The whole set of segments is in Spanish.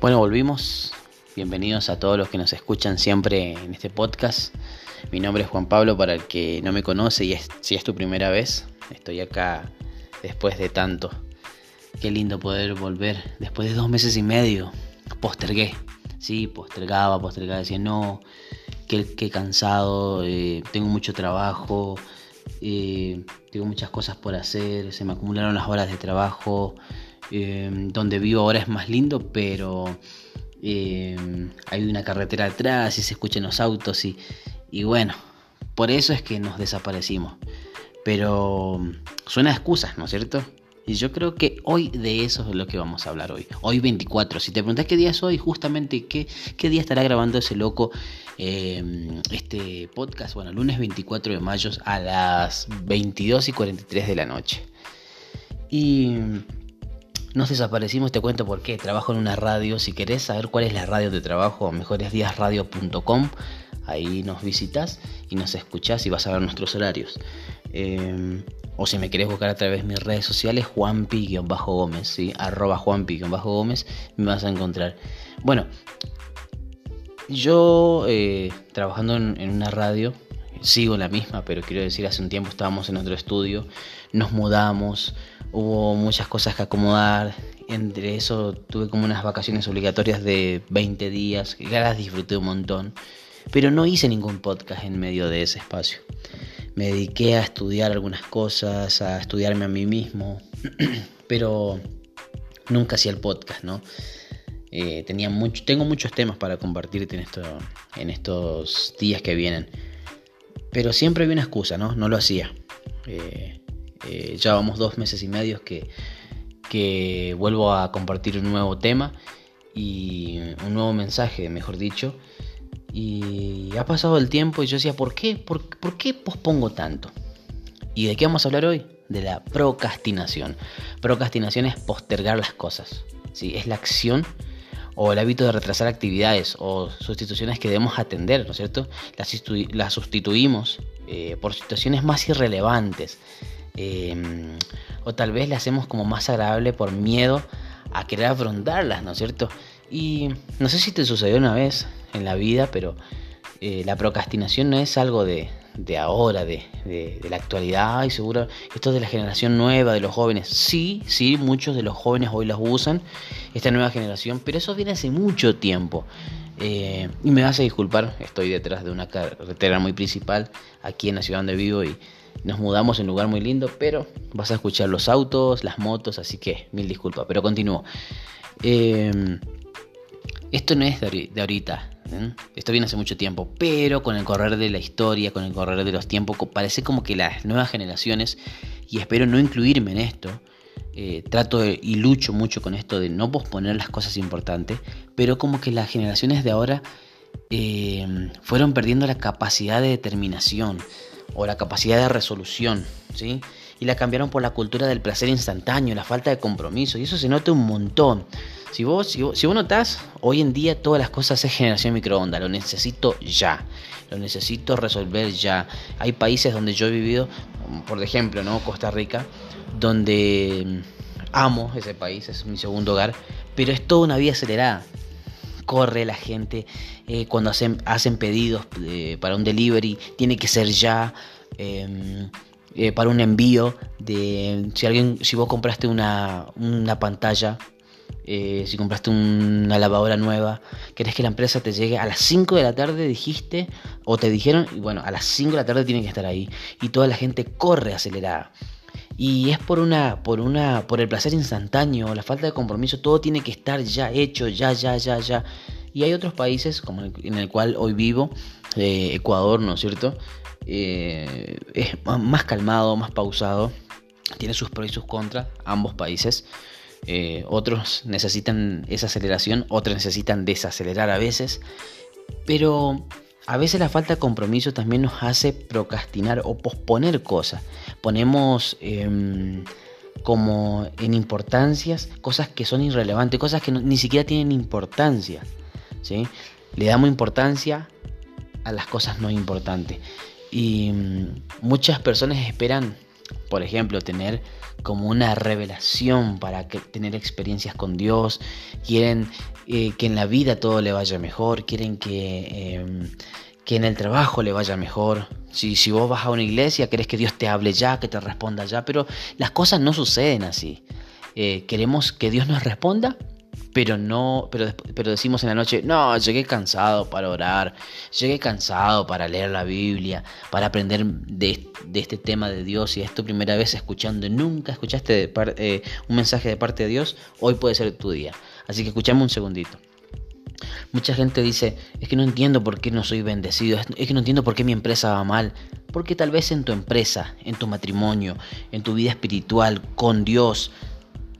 Bueno, volvimos. Bienvenidos a todos los que nos escuchan siempre en este podcast. Mi nombre es Juan Pablo, para el que no me conoce y si es tu primera vez, estoy acá después de tanto. Qué lindo poder volver después de dos meses y medio. Postergué, sí, postergaba, postergaba, decía no, qué, cansado, eh, tengo mucho trabajo, eh, tengo muchas cosas por hacer, se me acumularon las horas de trabajo. Em, donde vivo ahora es más lindo, pero em, hay una carretera atrás y se escuchan los autos y, y bueno, por eso es que nos desaparecimos. Pero suena a excusas, ¿no es cierto? Y yo creo que hoy de eso es lo que vamos a hablar hoy. Hoy 24. Si te preguntas qué día es hoy, justamente qué, qué día estará grabando ese loco em, este podcast. Bueno, lunes 24 de mayo a las 22 y 43 de la noche. Y nos desaparecimos, te cuento por qué. Trabajo en una radio. Si querés saber cuál es la radio de trabajo, mejoresdiasradio.com. Ahí nos visitas y nos escuchás y vas a ver nuestros horarios. Em, o si me querés buscar a través de mis redes sociales, Juanpi-Gómez, ¿sí? arroba Juanpi-Gómez, me vas a encontrar. Bueno, yo eh, trabajando en, una radio, sigo la misma, pero quiero decir, hace un tiempo estábamos en otro estudio, nos mudamos, hubo muchas cosas que acomodar. Entre eso tuve como unas vacaciones obligatorias de 20 días, que las disfruté un montón. Pero no hice ningún podcast en medio de ese espacio. Me dediqué a estudiar algunas cosas, a estudiarme a mí mismo, pero nunca hacía el podcast, ¿no? Eh, tenía mucho, tengo muchos temas para compartirte en, en estos días que vienen. Pero siempre había una excusa, ¿no? No lo hacía. Eh, eh, ya vamos dos meses y medio que, que vuelvo a compartir un nuevo tema y un nuevo mensaje, mejor dicho. Y ha pasado el tiempo y yo decía, ¿por qué? ¿Por, qué pospongo tanto? ¿Y de qué vamos a hablar hoy? De la procrastinación. Procrastinación es postergar las cosas. ¿sí? Es la acción o el hábito de retrasar actividades o sustituciones que debemos atender, ¿no es cierto? Las, sustituimos eh, por situaciones más irrelevantes Em, o tal vez le hacemos como más agradable por miedo a querer afrontarlas, ¿no es cierto? Y no sé si te sucedió una vez en la vida, pero eh, la procrastinación no es algo de, ahora, de, la actualidad, y seguro esto es de la generación nueva, de los jóvenes. Sí, sí, muchos de los jóvenes hoy las usan, esta nueva generación, pero eso viene hace mucho tiempo. Eh, y me vas a disculpar, estoy detrás de una carretera muy principal aquí en la ciudad donde vivo y nos mudamos en un lugar muy lindo, pero vas a escuchar los autos, las motos, así que mil disculpas, pero continúo. Em, esto no es de ahorita, ¿eh? esto viene hace mucho tiempo, pero con el correr de la historia, con el correr de los tiempos, parece como que las nuevas generaciones, y espero no incluirme en esto, eh, trato y lucho mucho con esto de no posponer las cosas importantes, pero como que las generaciones de ahora em, fueron perdiendo la capacidad de determinación, o la capacidad de resolución, ¿sí? Y la cambiaron por la cultura del placer instantáneo, la falta de compromiso, y eso se nota un montón. Si vos, si vos, notás, hoy en día todas las cosas es generación microondas, lo necesito ya, lo necesito resolver ya. Hay países donde yo he vivido, por ejemplo, ¿no? Costa Rica, donde mm, amo ese país, es mi segundo hogar, pero es toda una vida acelerada corre la gente eh, cuando hacen, hacen pedidos eh, para un delivery, tiene que ser ya. Em, eh, para un envío de si alguien si vos compraste una, pantalla si compraste una lavadora nueva querés que la empresa te llegue a las 5 de la tarde dijiste o te dijeron bueno a las 5 de la tarde tiene que estar ahí y toda la gente corre acelerada y es por una, por una, por el placer instantáneo, la falta de compromiso, todo tiene que estar ya hecho, ya, ya, ya, ya. Y hay otros países, como en el cual hoy vivo, eh, Ecuador, ¿no es cierto? Eh, es más calmado, más pausado, tiene sus pros y sus contras, ambos países. Eh, otros necesitan esa aceleración, otros necesitan desacelerar a veces, pero a veces la falta de compromiso también nos hace procrastinar o posponer cosas. Ponemos em, como en importancias cosas que son irrelevantes, cosas que ni siquiera tienen importancia. ¿sí? Le damos importancia a las cosas no importantes. Y mm, muchas personas esperan por ejemplo, tener como una revelación para que, tener experiencias con Dios, quieren eh, que en la vida todo le vaya mejor, quieren que, em, que en el trabajo le vaya mejor. Si, si vos vas a una iglesia, querés que Dios te hable ya, que te responda ya, pero las cosas no suceden así. Eh, queremos que Dios nos responda pero no, pero, pero decimos en la noche, no, llegué cansado para orar, llegué cansado para leer la Biblia, para aprender de, este tema de Dios y es tu primera vez escuchando, nunca escuchaste eh, un mensaje de parte de Dios, hoy puede ser tu día. Así que escuchame un segundito. Mucha gente dice, es que no entiendo por qué no soy bendecido, es que no entiendo por qué mi empresa va mal, porque tal vez en tu empresa, en tu matrimonio, en tu vida espiritual, con Dios,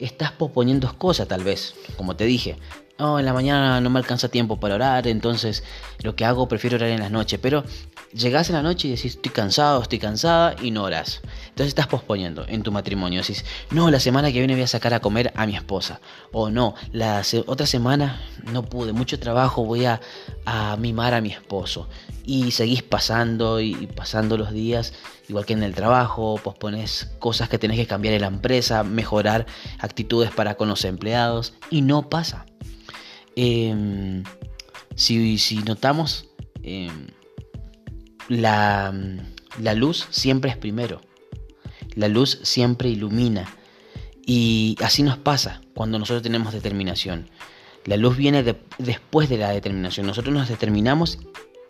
estás posponiendo cosas tal vez, como te dije. No, en la mañana no me alcanza tiempo para orar, entonces lo que hago prefiero orar en las noches. Pero llegás en la noche y decís, estoy cansado, estoy cansada y no orás. Entonces estás posponiendo en tu matrimonio. Decís, no, la semana que viene voy a sacar a comer a mi esposa. O no, la otra semana no pude, mucho trabajo, voy a, a mimar a mi esposo. Y seguís pasando y pasando los días igual que en el trabajo, pospones cosas que tenés que cambiar en la empresa, mejorar actitudes para con los empleados y no pasa. Em, si, notamos, em, la, la luz siempre es primero, la luz siempre ilumina y así nos pasa cuando nosotros tenemos determinación. La luz viene después de la determinación. Nosotros nos determinamos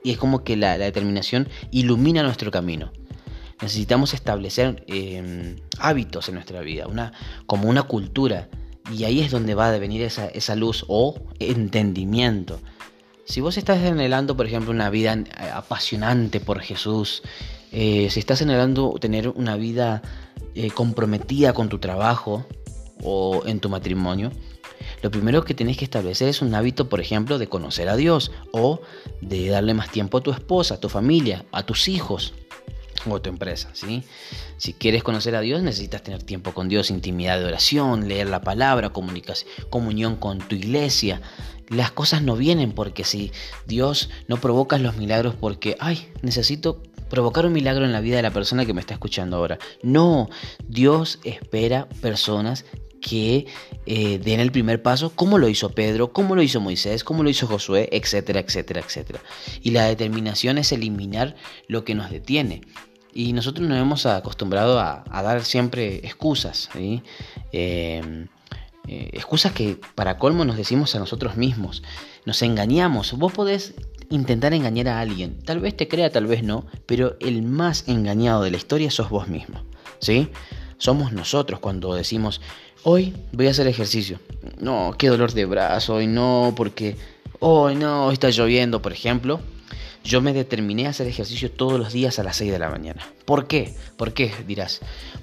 y es como que la, determinación ilumina nuestro camino. Necesitamos establecer em, hábitos en nuestra vida, una, como una cultura. Y ahí es donde va a venir esa, esa luz o entendimiento. Si vos estás anhelando, por ejemplo, una vida eh, apasionante por Jesús, eh, si estás anhelando tener una vida eh, comprometida con tu trabajo o en tu matrimonio, lo primero que tenés que establecer es un hábito, por ejemplo, de conocer a Dios o de darle más tiempo a tu esposa, a tu familia, a tus hijos o tu empresa, ¿sí? Si quieres conocer a Dios, necesitas tener tiempo con Dios, intimidad de oración, leer la palabra, comunión con tu iglesia. Las cosas no vienen porque si Dios no provoca los milagros porque, ay, necesito provocar un milagro en la vida de la persona que me está escuchando ahora. No, Dios espera personas que eh, den el primer paso, como lo hizo Pedro, como lo hizo Moisés, como lo hizo Josué, etcétera, etcétera, etcétera. Y la determinación es eliminar lo que nos detiene. Y nosotros nos hemos acostumbrado a, dar siempre excusas, eh, eh, excusas que para colmo nos decimos a nosotros mismos. Nos engañamos. Vos podés intentar engañar a alguien. Tal vez te crea, tal vez no, pero el más engañado de la historia sos vos mismo. ¿Sí? Somos nosotros cuando decimos, hoy voy a hacer ejercicio. No, qué dolor de brazo, hoy no, porque hoy no, está lloviendo, por ejemplo. Yo me determiné a hacer ejercicio todos los días a las 6 de la mañana. ¿Por qué? ¿Por qué? Dirás.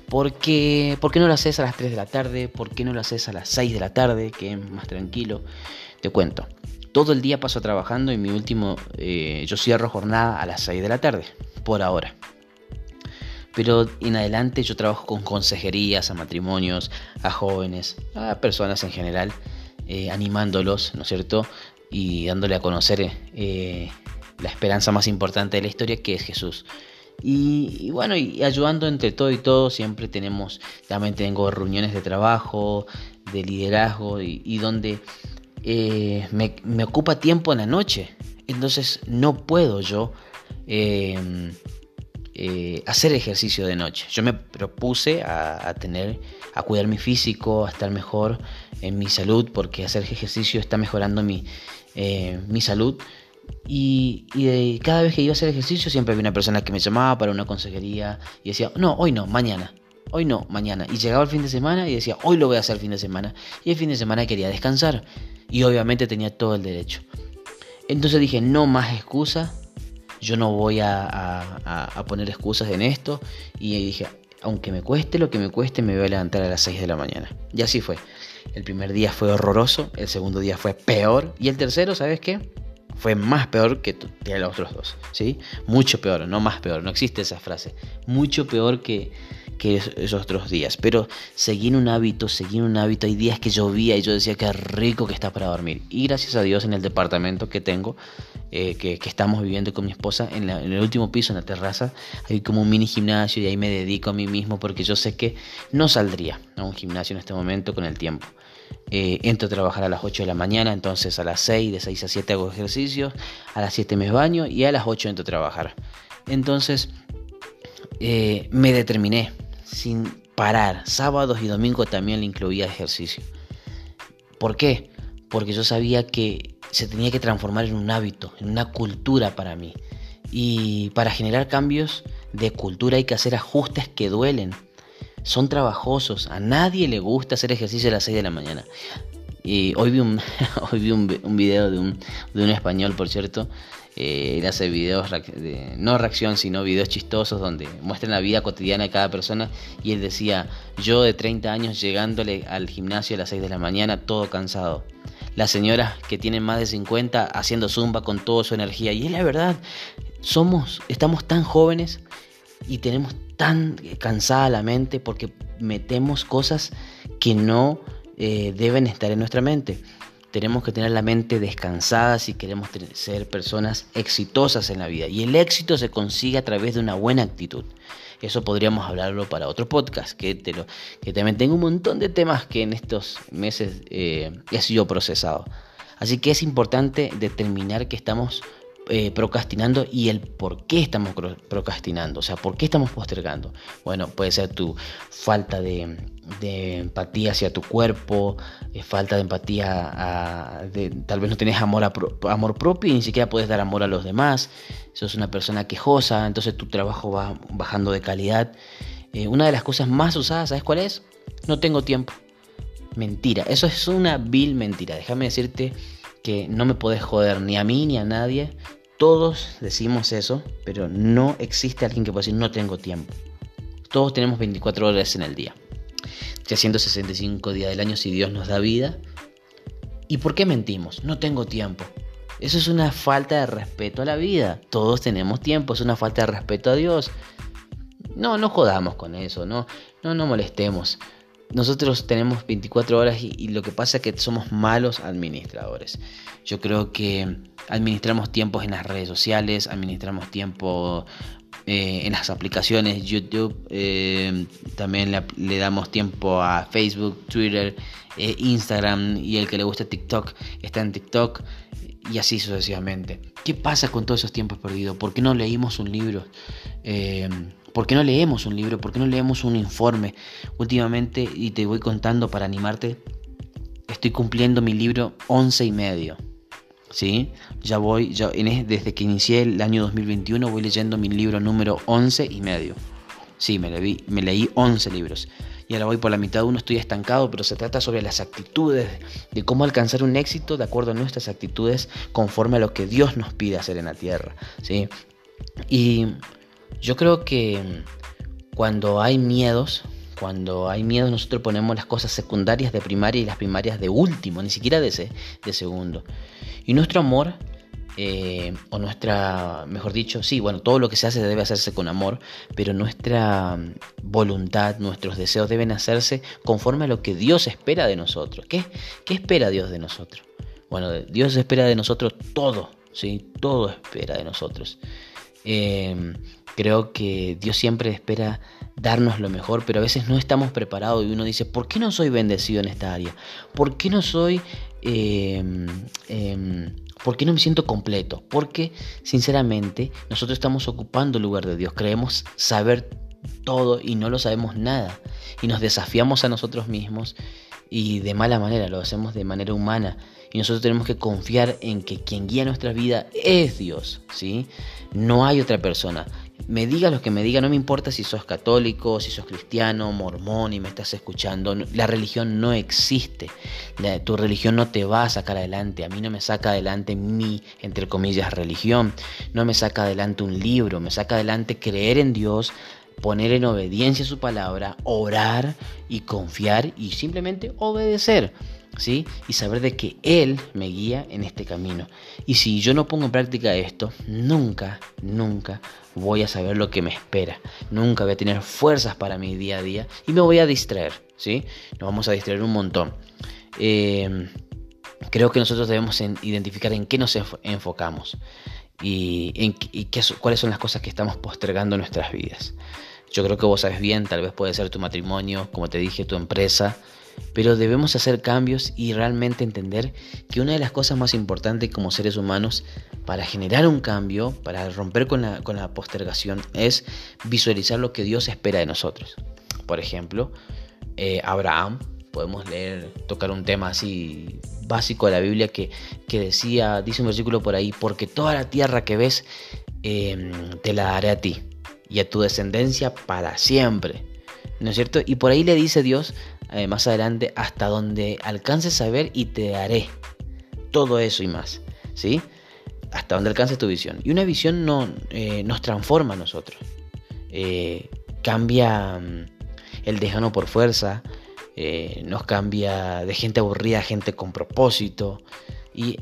Porque, ¿Por qué no lo haces a las 3 de la tarde? ¿Por qué no lo haces a las 6 de la tarde? Que es más tranquilo. Te cuento. Todo el día paso trabajando y mi último, eh, yo cierro jornada a las 6 de la tarde, por ahora. Pero en adelante yo trabajo con consejerías a matrimonios, a jóvenes, a personas en general, eh, animándolos, ¿no es cierto? Y dándole a conocer eh, la esperanza más importante de la historia, que es Jesús. Y, bueno, y ayudando entre todo y todo, siempre tenemos, también tengo reuniones de trabajo, de liderazgo, y, donde eh, me, ocupa tiempo en la noche. Entonces no puedo yo eh, eh, hacer ejercicio de noche. Yo me propuse a, tener, a cuidar mi físico, a estar mejor en mi salud, porque hacer ejercicio está mejorando mi, mi salud. Y, cada vez que iba a hacer ejercicio siempre había una persona que me llamaba para una consejería y decía, no, hoy no, mañana, hoy no, mañana. Y llegaba el fin de semana y decía, hoy lo voy a hacer el fin de semana. Y el fin de semana quería descansar. Y obviamente tenía todo el derecho. Entonces dije, no más excusas, yo no voy a, poner excusas en esto. Y dije, aunque me cueste lo que me cueste, me voy a levantar a las 6 de la mañana. Y así fue. El primer día fue horroroso, el segundo día fue peor. Y el tercero, ¿sabes qué? Fue más peor que, los otros dos, ¿sí? Mucho peor, no más peor, no existe esa frase. Mucho peor que, esos otros días. Pero seguí en un hábito, seguí en un hábito. Hay días que llovía y yo decía que rico que está para dormir. Y gracias a Dios en el departamento que tengo, eh, que, estamos viviendo con mi esposa, en, el último piso, en la terraza, hay como un mini gimnasio y ahí me dedico a mí mismo porque yo sé que no saldría a un gimnasio en este momento con el tiempo. Eh, entro a trabajar a las 8 de la mañana, entonces a las 6, de 6 a 7 hago ejercicio, a las 7 me baño y a las 8 entro a trabajar. Entonces eh, me determiné sin parar. Sábados y domingos también le incluía ejercicio. ¿Por qué? Porque yo sabía que se tenía que transformar en un hábito, en una cultura para mí. Y para generar cambios de cultura hay que hacer ajustes que duelen. Son trabajosos. A nadie le gusta hacer ejercicio a las 6 de la mañana. Y hoy vi un, video de un, de un español, por cierto, eh, él hace videos, de, no reacción, sino videos chistosos donde muestran la vida cotidiana de cada persona. Y él decía, yo de 30 años llegándole al gimnasio a las 6 de la mañana, todo cansado. Las señoras que tienen más de 50 haciendo zumba con toda su energía. Y es la verdad, somos, estamos tan jóvenes y tenemos tan cansada la mente porque metemos cosas que no eh, deben estar en nuestra mente. Tenemos que tener la mente descansada si queremos ser personas exitosas en la vida. Y el éxito se consigue a través de una buena actitud. Eso podríamos hablarlo para otro podcast, que, te lo, que también tengo un montón de temas que en estos meses eh, he sido procesado. Así que es importante determinar que estamos eh, procrastinando y el por qué estamos procrastinando, o sea, por qué estamos postergando. Bueno, puede ser tu falta de, empatía hacia tu cuerpo, eh, falta de empatía, tal vez no tenés amor, amor propio y ni siquiera puedes dar amor a los demás, sos una persona quejosa, entonces tu trabajo va bajando de calidad. Eh, una de las cosas más usadas, ¿sabes cuál es? No tengo tiempo. Mentira, eso es una vil mentira. Déjame decirte que no me podés joder ni a mí ni a nadie todos decimos eso, pero no existe alguien que pueda decir no tengo tiempo. Todos tenemos 24 horas en el día. 365 días del año si Dios nos da vida. ¿Y por qué mentimos? No tengo tiempo. Eso es una falta de respeto a la vida. Todos tenemos tiempo, es una falta de respeto a Dios. No, no jodamos con eso, no, no, no molestemos. Nosotros tenemos 24 horas y, lo que pasa es que somos malos administradores. Yo creo que administramos tiempos en las redes sociales, administramos tiempo eh, en las aplicaciones YouTube, eh, también le, damos tiempo a Facebook, Twitter, eh, Instagram y el que le gusta TikTok está en TikTok y así sucesivamente. ¿Qué pasa con todos esos tiempos perdidos? ¿Por qué no leímos un libro? ¿Por qué no leemos un libro? ¿Por qué no leemos un informe? Últimamente, y te voy contando para animarte, estoy cumpliendo mi libro 11 y medio. ¿Sí? Ya voy, ya, desde que inicié el año 2021 voy leyendo mi libro número 11 y medio. Sí, me leí, me leí 11 libros. Y ahora voy por la mitad de uno, estoy estancado, pero se trata sobre las actitudes, de cómo alcanzar un éxito de acuerdo a nuestras actitudes conforme a lo que Dios nos pide hacer en la tierra. ¿sí? Y yo creo que cuando hay miedos, cuando hay miedos nosotros ponemos las cosas secundarias de primaria y las primarias de último, ni siquiera de, ese, de segundo. Y nuestro amor, eh, o nuestra, mejor dicho, sí, bueno, todo lo que se hace debe hacerse con amor, pero nuestra voluntad, nuestros deseos deben hacerse conforme a lo que Dios espera de nosotros. ¿Qué, qué espera Dios de nosotros? Bueno, Dios espera de nosotros todo, ¿sí? Todo espera de nosotros. Eh, Creo que Dios siempre espera darnos lo mejor, pero a veces no estamos preparados y uno dice, ¿por qué no soy bendecido en esta área? ¿Por qué no soy... Em, ¿Por qué no me siento completo? Porque, sinceramente, nosotros estamos ocupando el lugar de Dios. Creemos saber todo y no lo sabemos nada. Y nos desafiamos a nosotros mismos y de mala manera, lo hacemos de manera humana. Y nosotros tenemos que confiar en que quien guía nuestra vida es Dios, ¿sí? No hay otra persona me diga lo que me diga, no me importa si sos católico, si sos cristiano, mormón y me estás escuchando, la religión no existe, tu religión no te va a sacar adelante, a mí no me saca adelante mi, entre comillas, religión, no me saca adelante un libro, me saca adelante creer en Dios, poner en obediencia su palabra, orar y confiar y simplemente obedecer. ¿Sí? Y saber de que Él me guía en este camino. Y si yo no pongo en práctica esto, nunca, nunca voy a saber lo que me espera. Nunca voy a tener fuerzas para mi día a día y me voy a distraer, ¿sí? Nos vamos a distraer un montón. Eh, creo que nosotros debemos identificar en qué nos enfocamos y, en, qué, cuáles son las cosas que estamos postergando en nuestras vidas. Yo creo que vos sabes bien, tal vez puede ser tu matrimonio, como te dije, tu empresa, pero debemos hacer cambios y realmente entender que una de las cosas más importantes como seres humanos para generar un cambio, para romper con la, con la postergación, es visualizar lo que Dios espera de nosotros. Por ejemplo, eh, Abraham, podemos leer, tocar un tema así básico de la Biblia que, decía, dice un versículo por ahí, porque toda la tierra que ves em, te la daré a ti y a tu descendencia para siempre. ¿No es cierto? Y por ahí le dice Dios eh, más adelante, hasta donde alcances a ver y te daré todo eso y más. ¿Sí? Hasta donde alcances tu visión. Y una visión no, eh, nos transforma a nosotros. Eh, cambia mm, el dejano por fuerza, nos cambia de gente aburrida a gente con propósito. ¿Y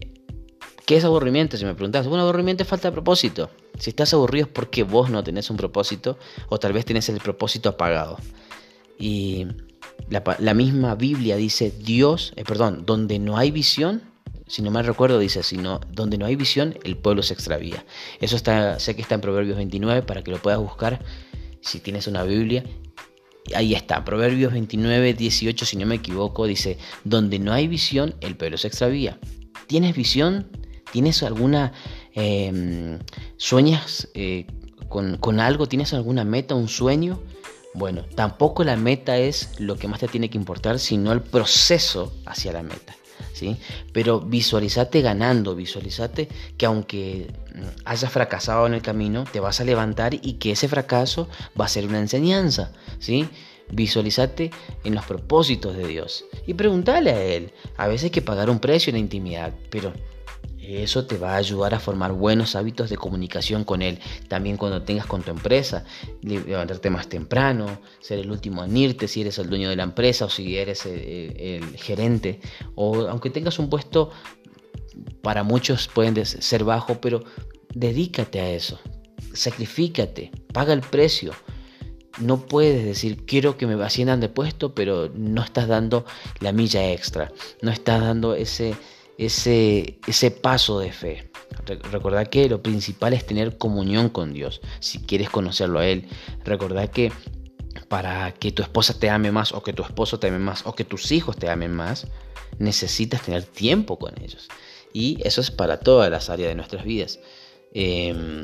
qué es aburrimiento? Si me preguntas, bueno, aburrimiento es falta de propósito. Si estás aburrido es porque vos no tenés un propósito o tal vez tenés el propósito apagado. Y la, misma Biblia dice, Dios, eh, perdón, donde no hay visión, si no me recuerdo, dice, sino donde no hay visión, el pueblo se extravía. Eso está, sé que está en Proverbios 29 para que lo puedas buscar si tienes una Biblia ahí está, Proverbios 29, 18, si no me equivoco, dice, donde no hay visión, el pueblo se extravía. ¿Tienes visión? ¿Tienes alguna... Em, ¿Sueñas eh, con, con algo? ¿Tienes alguna meta, un sueño? Bueno, tampoco la meta es lo que más te tiene que importar, sino el proceso hacia la meta. ¿sí? Pero visualizate ganando, visualizate que aunque mm, hayas fracasado en el camino, te vas a levantar y que ese fracaso va a ser una enseñanza, ¿sí? Visualizate en los propósitos de Dios y pregúntale a Él. A veces hay que pagar un precio en la intimidad, pero eso te va a ayudar a formar buenos hábitos de comunicación con él. También cuando tengas con tu empresa, levantarte más temprano, ser el último en irte si eres el dueño de la empresa o si eres el, gerente. O aunque tengas un puesto, para muchos pueden ser bajo, pero dedícate a eso. Sacrifícate, paga el precio. No puedes decir quiero que me asciendan de puesto, pero no estás dando la milla extra, no estás dando ese, ese, ese paso de fe. Recordad que lo principal es tener comunión con Dios, si quieres conocerlo a Él. Recordad que para que tu esposa te ame más o que tu esposo te ame más o que tus hijos te amen más, necesitas tener tiempo con ellos. Y eso es para todas las áreas de nuestras vidas. Em,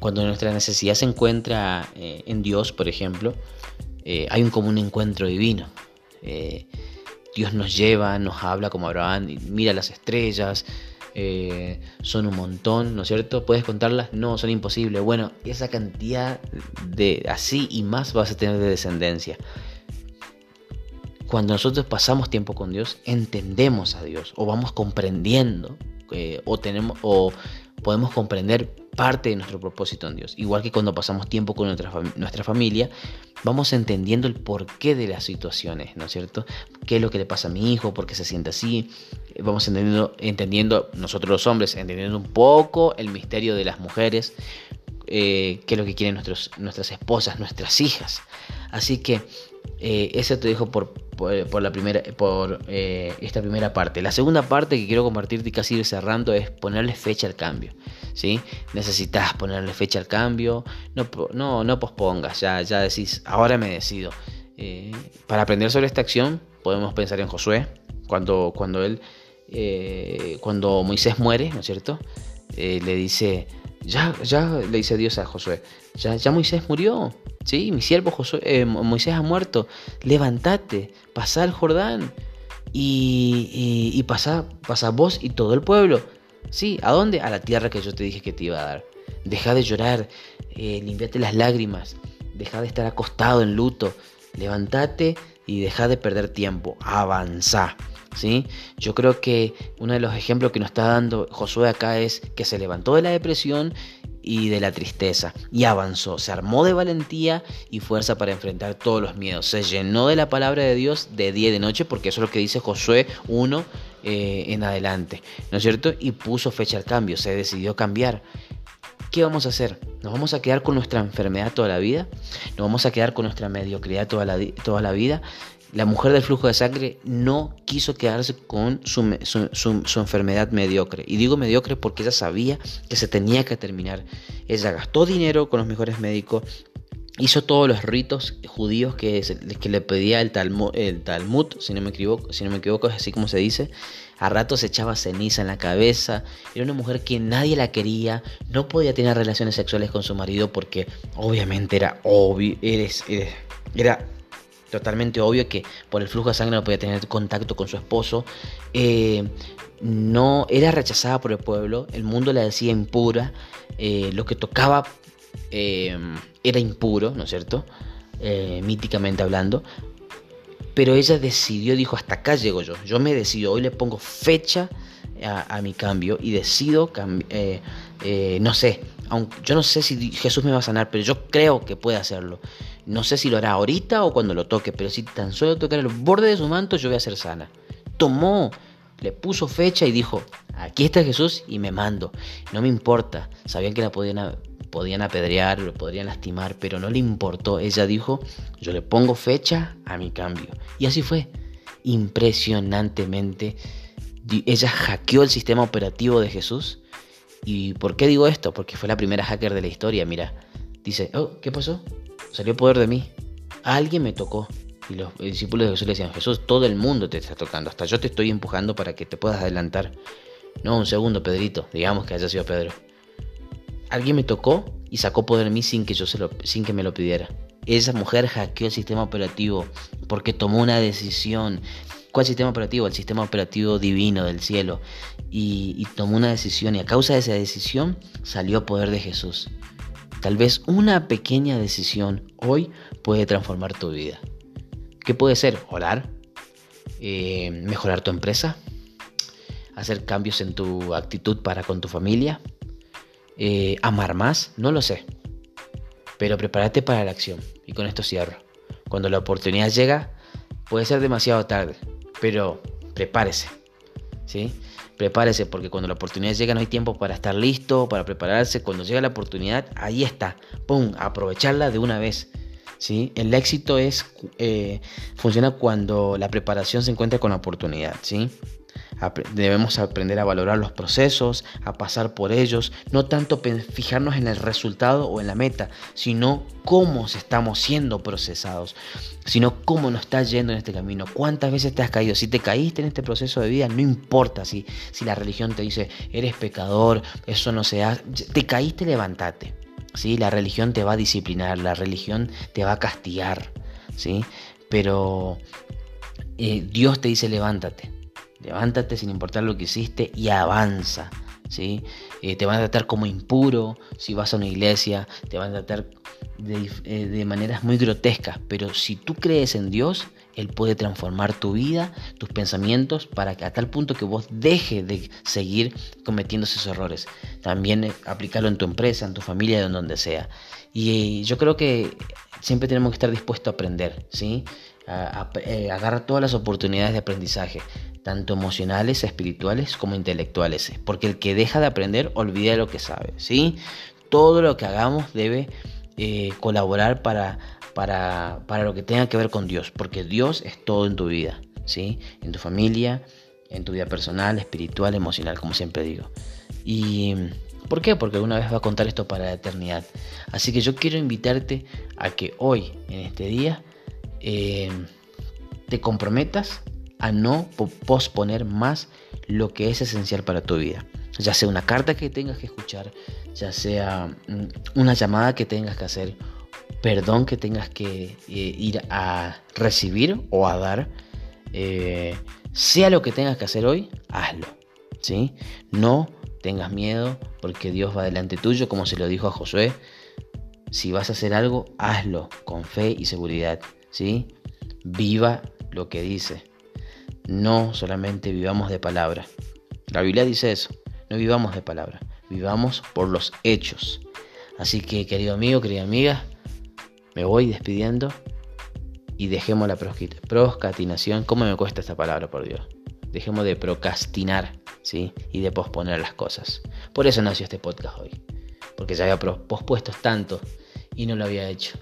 cuando nuestra necesidad se encuentra eh, en Dios, por ejemplo, eh, hay un común encuentro divino. Dios nos lleva, nos habla como Abraham, mira las estrellas, eh, son un montón, ¿no es cierto? ¿Puedes contarlas? No, son imposibles. Bueno, esa cantidad de así y más vas a tener de descendencia. Cuando nosotros pasamos tiempo con Dios, entendemos a Dios o vamos comprendiendo eh, o, tenemos, o podemos comprender parte de nuestro propósito en Dios. Igual que cuando pasamos tiempo con nuestra, nuestra familia, vamos entendiendo el porqué de las situaciones, ¿no es cierto? ¿Qué es lo que le pasa a mi hijo? ¿Por qué se siente así? Vamos entendiendo, entendiendo nosotros los hombres, entendiendo un poco el misterio de las mujeres, eh, qué es lo que quieren nuestras esposas, nuestras hijas. Así que eh, eso te dejo por, por, la primera, por eh, esta primera parte. La segunda parte que quiero compartirte y casi ir cerrando es ponerle fecha al cambio. ¿sí? Necesitas ponerle fecha al cambio, no, no, no pospongas, ya, ya decís, ahora me decido. Eh, para aprender sobre esta acción podemos pensar en Josué, cuando, cuando él, cuando Moisés muere, ¿no es cierto? Le dice, ya, ya, le dice Dios a Josué, ya, ya Moisés murió, ¿sí? Mi siervo Josué, Moisés ha muerto, levántate, pasa el Jordán y, y, pasa, pasa vos y todo el pueblo Sí, ¿a dónde? A la tierra que yo te dije que te iba a dar. Deja de llorar, eh, limpiate las lágrimas, deja de estar acostado en luto, levántate y deja de perder tiempo, avanza. ¿Sí? Yo creo que uno de los ejemplos que nos está dando Josué acá es que se levantó de la depresión y de la tristeza y avanzó, se armó de valentía y fuerza para enfrentar todos los miedos, se llenó de la palabra de Dios de día y de noche, porque eso es lo que dice Josué 1 eh, en adelante, ¿no es cierto? Y puso fecha al cambio, se decidió cambiar. ¿Qué vamos a hacer? ¿Nos vamos a quedar con nuestra enfermedad toda la vida? ¿Nos vamos a quedar con nuestra mediocridad toda la, toda la vida? La mujer del flujo de sangre no quiso quedarse con su, enfermedad mediocre. Y digo mediocre porque ella sabía que se tenía que terminar. Ella gastó dinero con los mejores médicos, hizo todos los ritos judíos que, que le pedía el Talmud, el Talmud, si no me equivoco, si no me equivoco es así como se dice. A ratos echaba ceniza en la cabeza. Era una mujer que nadie la quería. No podía tener relaciones sexuales con su marido porque obviamente era obvio, era totalmente obvio que por el flujo de sangre no podía tener contacto con su esposo. Eh, no era rechazada por el pueblo, el mundo la decía impura, eh, lo que tocaba eh, era impuro, ¿no es cierto? míticamente hablando. Pero ella decidió, dijo, hasta acá llego yo. Yo me decido, hoy le pongo fecha a, mi cambio y decido, no sé, yo no sé si Jesús me va a sanar, pero yo creo que puede hacerlo. No sé si lo hará ahorita o cuando lo toque, pero si tan solo tocar el borde de su manto, yo voy a ser sana. Tomó, le puso fecha y dijo, aquí está Jesús y me mando. No me importa. Sabían que la podían, podían apedrear, lo podrían lastimar, pero no le importó. Ella dijo, yo le pongo fecha a mi cambio. Y así fue. Impresionantemente. Ella hackeó el sistema operativo de Jesús. ¿Y por qué digo esto? Porque fue la primera hacker de la historia. Mira, dice, oh, ¿qué pasó? Salió poder de mí. Alguien me tocó. Y los discípulos de Jesús le decían, Jesús, todo el mundo te está tocando, hasta yo te estoy empujando para que te puedas adelantar. No, un segundo, Pedrito, digamos que haya sido Pedro. Alguien me tocó y sacó poder de mí sin que, yo se lo, sin que me lo pidiera. Esa mujer hackeó el sistema operativo porque tomó una decisión. ¿Cuál sistema operativo? El sistema operativo divino del cielo. Y, y tomó una decisión y a causa de esa decisión salió poder de Jesús. Tal vez una pequeña decisión hoy puede transformar tu vida. ¿Qué puede ser? Orar, eh, mejorar tu empresa, hacer cambios en tu actitud para con tu familia, eh, amar más, no lo sé. Pero prepárate para la acción. Y con esto cierro. Cuando la oportunidad llega, puede ser demasiado tarde, pero prepárese. ¿sí? Prepárese porque cuando la oportunidad llega no hay tiempo para estar listo, para prepararse. Cuando llega la oportunidad, ahí está. ¡Pum! Aprovecharla de una vez. ¿sí? El éxito es, eh, funciona cuando la preparación se encuentra con la oportunidad. ¿sí? Debemos aprender a valorar los procesos, a pasar por ellos, no tanto fijarnos en el resultado o en la meta, sino cómo estamos siendo procesados, sino cómo nos está yendo en este camino, cuántas veces te has caído. Si te caíste en este proceso de vida, no importa si, si la religión te dice, eres pecador, eso no se hace, te caíste, levántate. ¿sí? La religión te va a disciplinar, la religión te va a castigar, ¿sí? pero eh, Dios te dice, levántate. Levántate sin importar lo que hiciste y avanza. ¿sí? Eh, te van a tratar como impuro si vas a una iglesia, te van a tratar de, eh, de, maneras muy grotescas, pero si tú crees en Dios, Él puede transformar tu vida, tus pensamientos, para que a tal punto que vos dejes de seguir cometiendo esos errores. También eh, aplicarlo en tu empresa, en tu familia, en donde sea. Y yo creo que siempre tenemos que estar dispuestos a aprender, ¿sí? A, agarrar todas las oportunidades de aprendizaje tanto emocionales, espirituales como intelectuales. Porque el que deja de aprender olvida lo que sabe, ¿sí? Todo lo que hagamos debe eh, colaborar para, para, para, lo que tenga que ver con Dios, porque Dios es todo en tu vida, ¿sí? En tu familia, en tu vida personal, espiritual, emocional, como siempre digo. ¿Y por qué? Porque una vez va a contar esto para la eternidad. Así que yo quiero invitarte a que hoy, en este día, eh, te comprometas a no posponer más lo que es esencial para tu vida. Ya sea una carta que tengas que escuchar, ya sea mm, una llamada que tengas que hacer, perdón que tengas que eh, ir a recibir o a dar, eh, sea lo que tengas que hacer hoy, hazlo. ¿sí? No tengas miedo porque Dios va delante tuyo, como se lo dijo a Josué. Si vas a hacer algo, hazlo con fe y seguridad. ¿sí? Viva lo que dice. No solamente vivamos de palabra. La Biblia dice eso. No vivamos de palabra. Vivamos por los hechos. Así que, querido amigo, querida amiga, me voy despidiendo y dejemos la procrastinación. ¿Cómo me cuesta esta palabra, por Dios? Dejemos de procrastinar, ¿sí? Y de posponer las cosas. Por eso nació este podcast hoy. Porque ya había pospuesto tanto y no lo había hecho.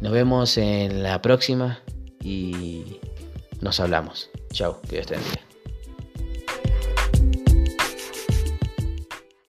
Nos vemos en la próxima y nos hablamos. Chao, que Dios te bendiga.